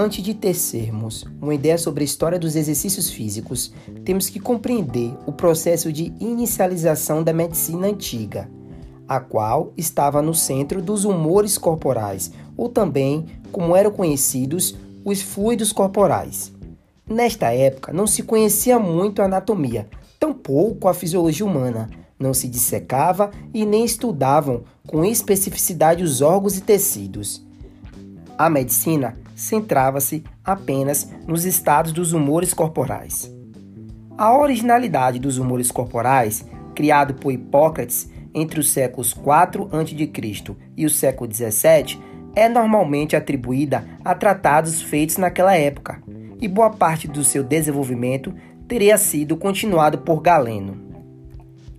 Antes de tecermos uma ideia sobre a história dos exercícios físicos, temos que compreender o processo de inicialização da medicina antiga, a qual estava no centro dos humores corporais, ou também, como eram conhecidos, os fluidos corporais. Nesta época, não se conhecia muito a anatomia, tampouco a fisiologia humana, não se dissecava e nem estudavam com especificidade os órgãos e tecidos. A medicina centrava-se apenas nos estados dos humores corporais. A originalidade dos humores corporais, criado por Hipócrates entre os séculos 4 a.C. e o século 17, é normalmente atribuída a tratados feitos naquela época, e boa parte do seu desenvolvimento teria sido continuado por Galeno.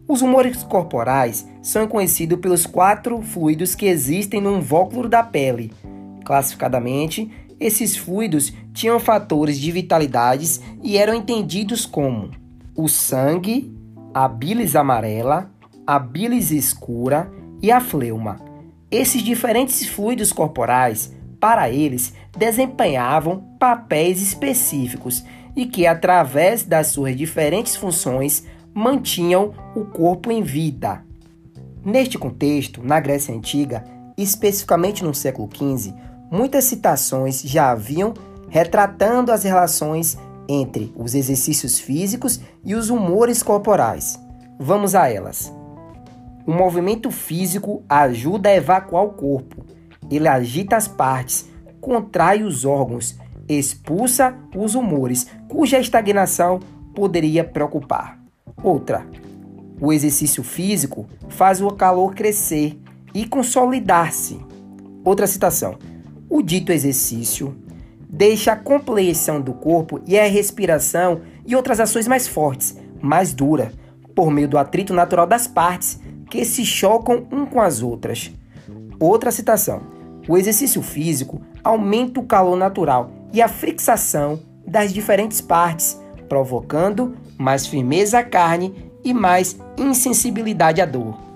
Os humores corporais são conhecidos pelos quatro fluidos que existem no invólucro da pele, Classificadamente, esses fluidos tinham fatores de vitalidade e eram entendidos como o sangue, a bilis amarela, a bilis escura e a fleuma. Esses diferentes fluidos corporais, para eles, desempenhavam papéis específicos e que, através das suas diferentes funções, mantinham o corpo em vida. Neste contexto, na Grécia Antiga, especificamente no século XV, muitas citações já haviam retratando as relações entre os exercícios físicos e os humores corporais. Vamos a elas. O movimento físico ajuda a evacuar o corpo. Ele agita as partes, contrai os órgãos, expulsa os humores, cuja estagnação poderia preocupar. Outra, o exercício físico faz o calor crescer e consolidar-se. Outra citação: o dito exercício deixa a compleição do corpo e a respiração e outras ações mais fortes, mais dura, por meio do atrito natural das partes que se chocam um com as outras. Outra citação: o exercício físico aumenta o calor natural e a fixação das diferentes partes, provocando mais firmeza à carne e mais insensibilidade à dor.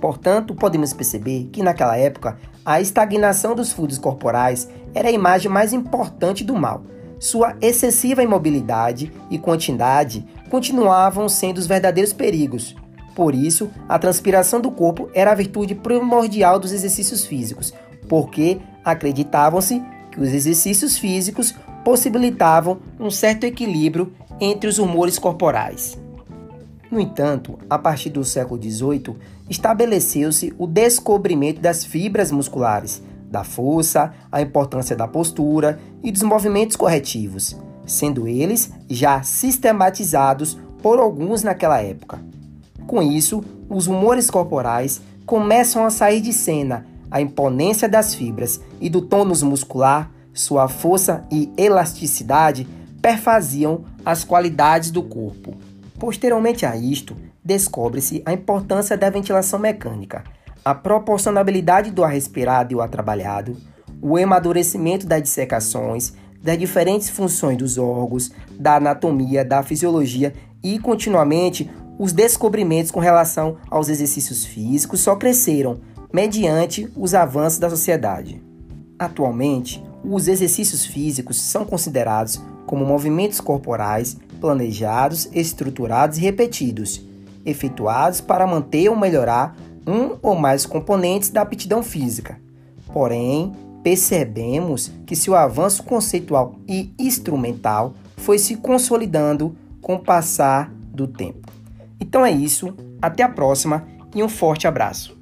Portanto, podemos perceber que naquela época a estagnação dos fluidos corporais era a imagem mais importante do mal. Sua excessiva imobilidade e quantidade continuavam sendo os verdadeiros perigos. Por isso, a transpiração do corpo era a virtude primordial dos exercícios físicos, porque acreditavam-se que os exercícios físicos possibilitavam um certo equilíbrio entre os humores corporais. No entanto, a partir do século XVIII, estabeleceu-se o descobrimento das fibras musculares, da força, a importância da postura e dos movimentos corretivos, sendo eles já sistematizados por alguns naquela época. Com isso, os humores corporais começam a sair de cena, a imponência das fibras e do tônus muscular, sua força e elasticidade perfaziam as qualidades do corpo. Posteriormente a isto, descobre-se a importância da ventilação mecânica, a proporcionalidade do ar respirado e o ar trabalhado, o amadurecimento das dissecações, das diferentes funções dos órgãos, da anatomia, da fisiologia e, continuamente, os descobrimentos com relação aos exercícios físicos só cresceram mediante os avanços da sociedade. Atualmente, os exercícios físicos são considerados como movimentos corporais planejados, estruturados e repetidos, efetuados para manter ou melhorar um ou mais componentes da aptidão física. Porém, percebemos que seu avanço conceitual e instrumental foi se consolidando com o passar do tempo. Então é isso, até a próxima e um forte abraço.